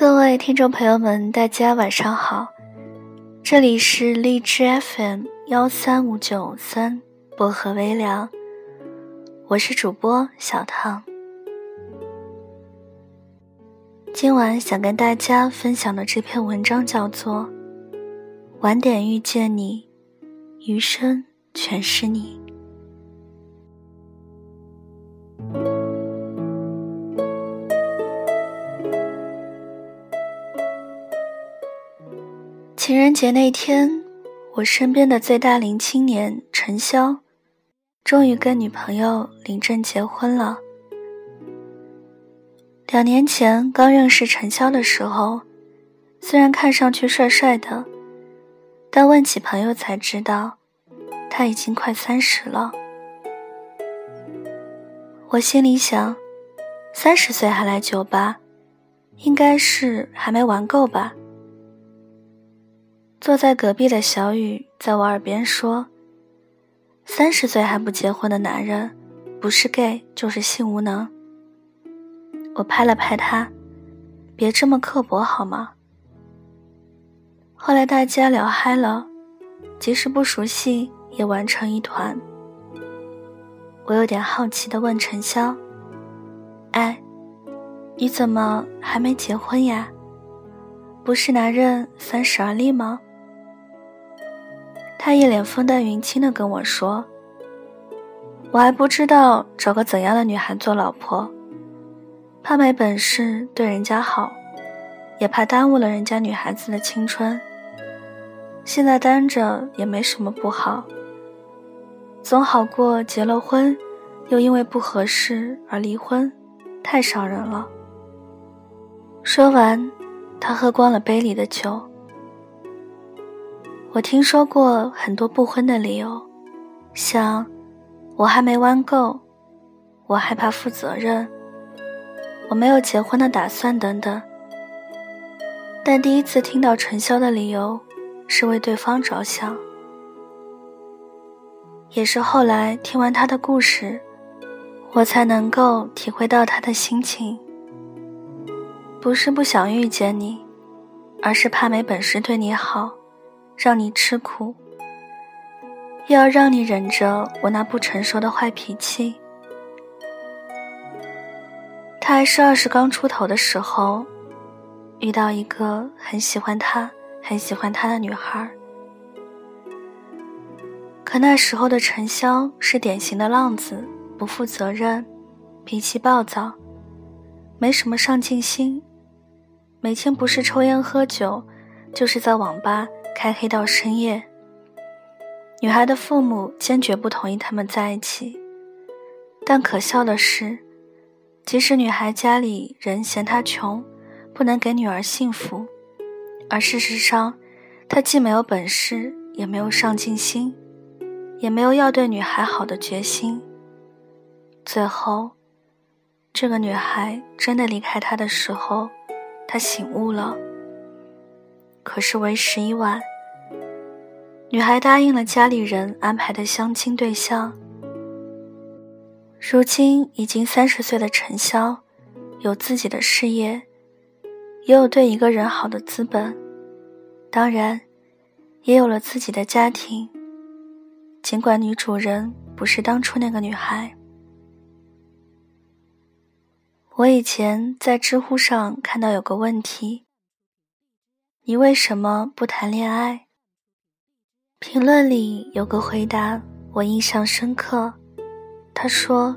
各位听众朋友们，大家晚上好，这里是荔枝 FM 幺三五九三薄荷微凉，我是主播小烫。今晚想跟大家分享的这篇文章叫做《晚点遇见你，余生全是你》。情人节那天，我身边的最大龄青年陈潇，终于跟女朋友领证结婚了。两年前刚认识陈潇的时候，虽然看上去帅帅的，但问起朋友才知道，他已经快三十了。我心里想，三十岁还来酒吧，应该是还没玩够吧。坐在隔壁的小雨在我耳边说：“三十岁还不结婚的男人，不是 gay 就是性无能。”我拍了拍他：“别这么刻薄好吗？”后来大家聊嗨了，即使不熟悉也玩成一团。我有点好奇的问陈潇：“哎，你怎么还没结婚呀？不是男人三十而立吗？”他一脸风淡云轻的跟我说：“我还不知道找个怎样的女孩做老婆，怕没本事对人家好，也怕耽误了人家女孩子的青春。现在单着也没什么不好，总好过结了婚，又因为不合适而离婚，太伤人了。”说完，他喝光了杯里的酒。我听说过很多不婚的理由，像我还没玩够，我害怕负责任，我没有结婚的打算等等。但第一次听到陈潇的理由是为对方着想，也是后来听完他的故事，我才能够体会到他的心情。不是不想遇见你，而是怕没本事对你好。让你吃苦，又要让你忍着我那不成熟的坏脾气。他还是二十刚出头的时候，遇到一个很喜欢他、很喜欢他的女孩。可那时候的陈潇是典型的浪子，不负责任，脾气暴躁，没什么上进心，每天不是抽烟喝酒，就是在网吧。开黑到深夜。女孩的父母坚决不同意他们在一起，但可笑的是，即使女孩家里人嫌她穷，不能给女儿幸福，而事实上，她既没有本事，也没有上进心，也没有要对女孩好的决心。最后，这个女孩真的离开他的时候，他醒悟了。可是为时已晚。女孩答应了家里人安排的相亲对象。如今已经三十岁的陈潇，有自己的事业，也有对一个人好的资本，当然，也有了自己的家庭。尽管女主人不是当初那个女孩。我以前在知乎上看到有个问题：你为什么不谈恋爱？评论里有个回答，我印象深刻。他说：“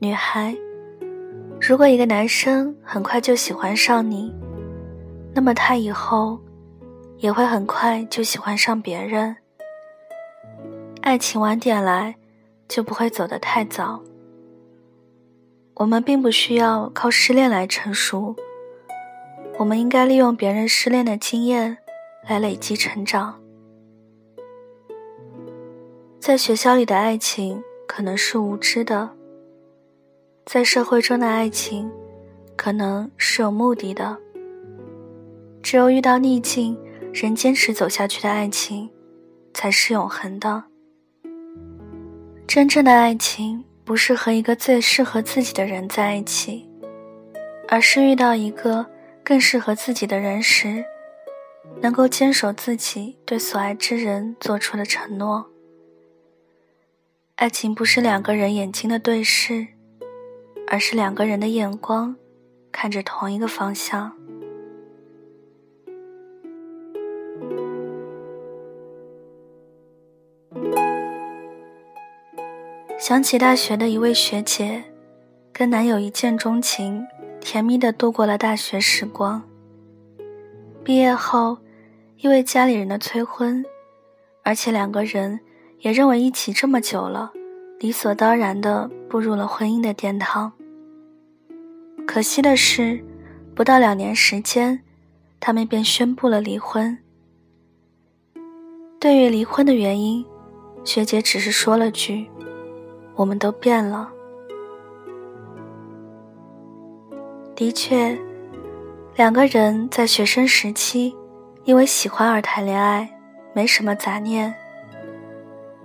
女孩，如果一个男生很快就喜欢上你，那么他以后也会很快就喜欢上别人。爱情晚点来，就不会走得太早。我们并不需要靠失恋来成熟，我们应该利用别人失恋的经验来累积成长。”在学校里的爱情可能是无知的，在社会中的爱情可能是有目的的。只有遇到逆境仍坚持走下去的爱情，才是永恒的。真正的爱情不是和一个最适合自己的人在一起，而是遇到一个更适合自己的人时，能够坚守自己对所爱之人做出的承诺。爱情不是两个人眼睛的对视，而是两个人的眼光看着同一个方向。想起大学的一位学姐，跟男友一见钟情，甜蜜的度过了大学时光。毕业后，因为家里人的催婚，而且两个人也认为一起这么久了，理所当然的步入了婚姻的殿堂。可惜的是，不到两年时间，他们便宣布了离婚。对于离婚的原因，学姐只是说了句。我们都变了。的确，两个人在学生时期因为喜欢而谈恋爱，没什么杂念。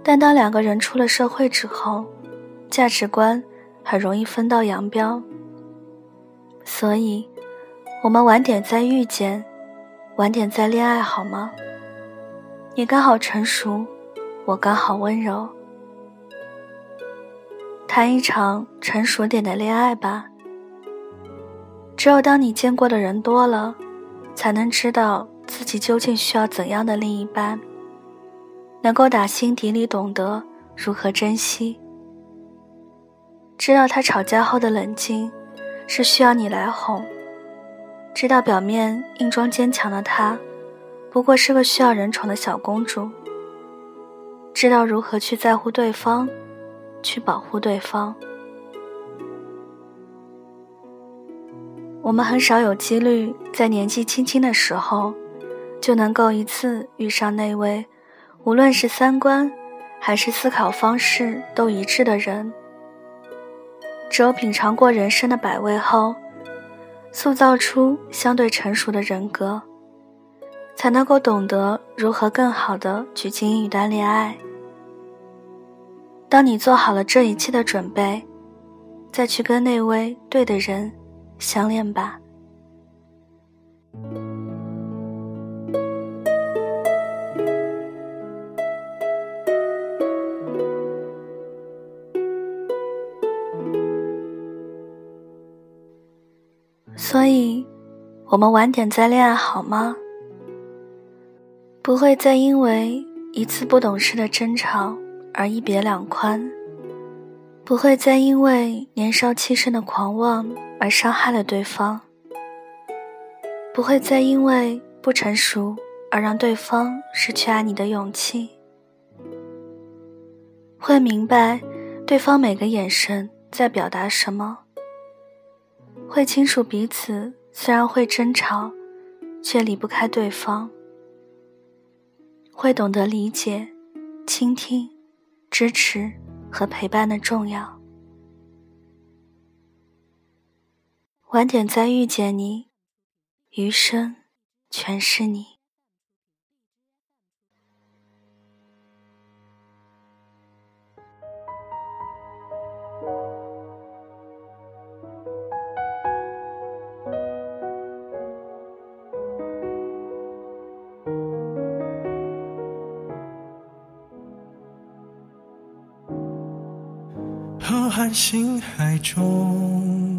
但当两个人出了社会之后，价值观很容易分道扬镳。所以，我们晚点再遇见，晚点再恋爱好吗？你刚好成熟，我刚好温柔。谈一场成熟点的恋爱吧。只有当你见过的人多了，才能知道自己究竟需要怎样的另一半，能够打心底里懂得如何珍惜，知道他吵架后的冷静是需要你来哄，知道表面硬装坚强的他不过是个需要人宠的小公主，知道如何去在乎对方。去保护对方。我们很少有几率在年纪轻轻的时候，就能够一次遇上那位，无论是三观还是思考方式都一致的人。只有品尝过人生的百味后，塑造出相对成熟的人格，才能够懂得如何更好的去经营一段恋爱。当你做好了这一切的准备，再去跟那位对的人相恋吧。所以，我们晚点再恋爱好吗？不会再因为一次不懂事的争吵。而一别两宽，不会再因为年少气盛的狂妄而伤害了对方，不会再因为不成熟而让对方失去爱你的勇气，会明白对方每个眼神在表达什么，会清楚彼此虽然会争吵，却离不开对方，会懂得理解、倾听。支持和陪伴的重要。晚点再遇见你，余生全是你。浩瀚星海中，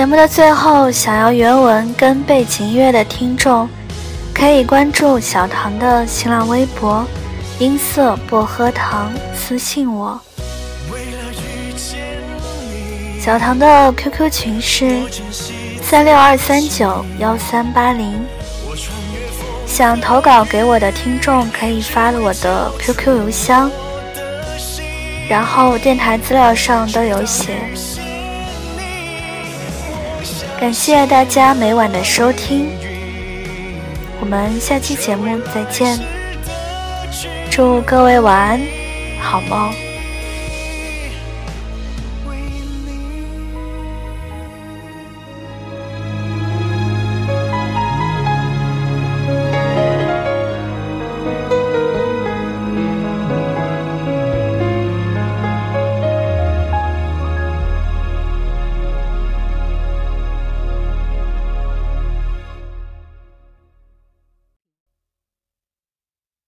节目的最后，想要原文跟背景音乐的听众，可以关注小唐的新浪微博“音色薄荷糖”，私信我。小唐的 QQ 群是三六二三九幺三八零，想投稿给我的听众可以发我的 QQ 邮箱，然后电台资料上都有写。感谢大家每晚的收听，我们下期节目再见，祝各位晚安，好梦。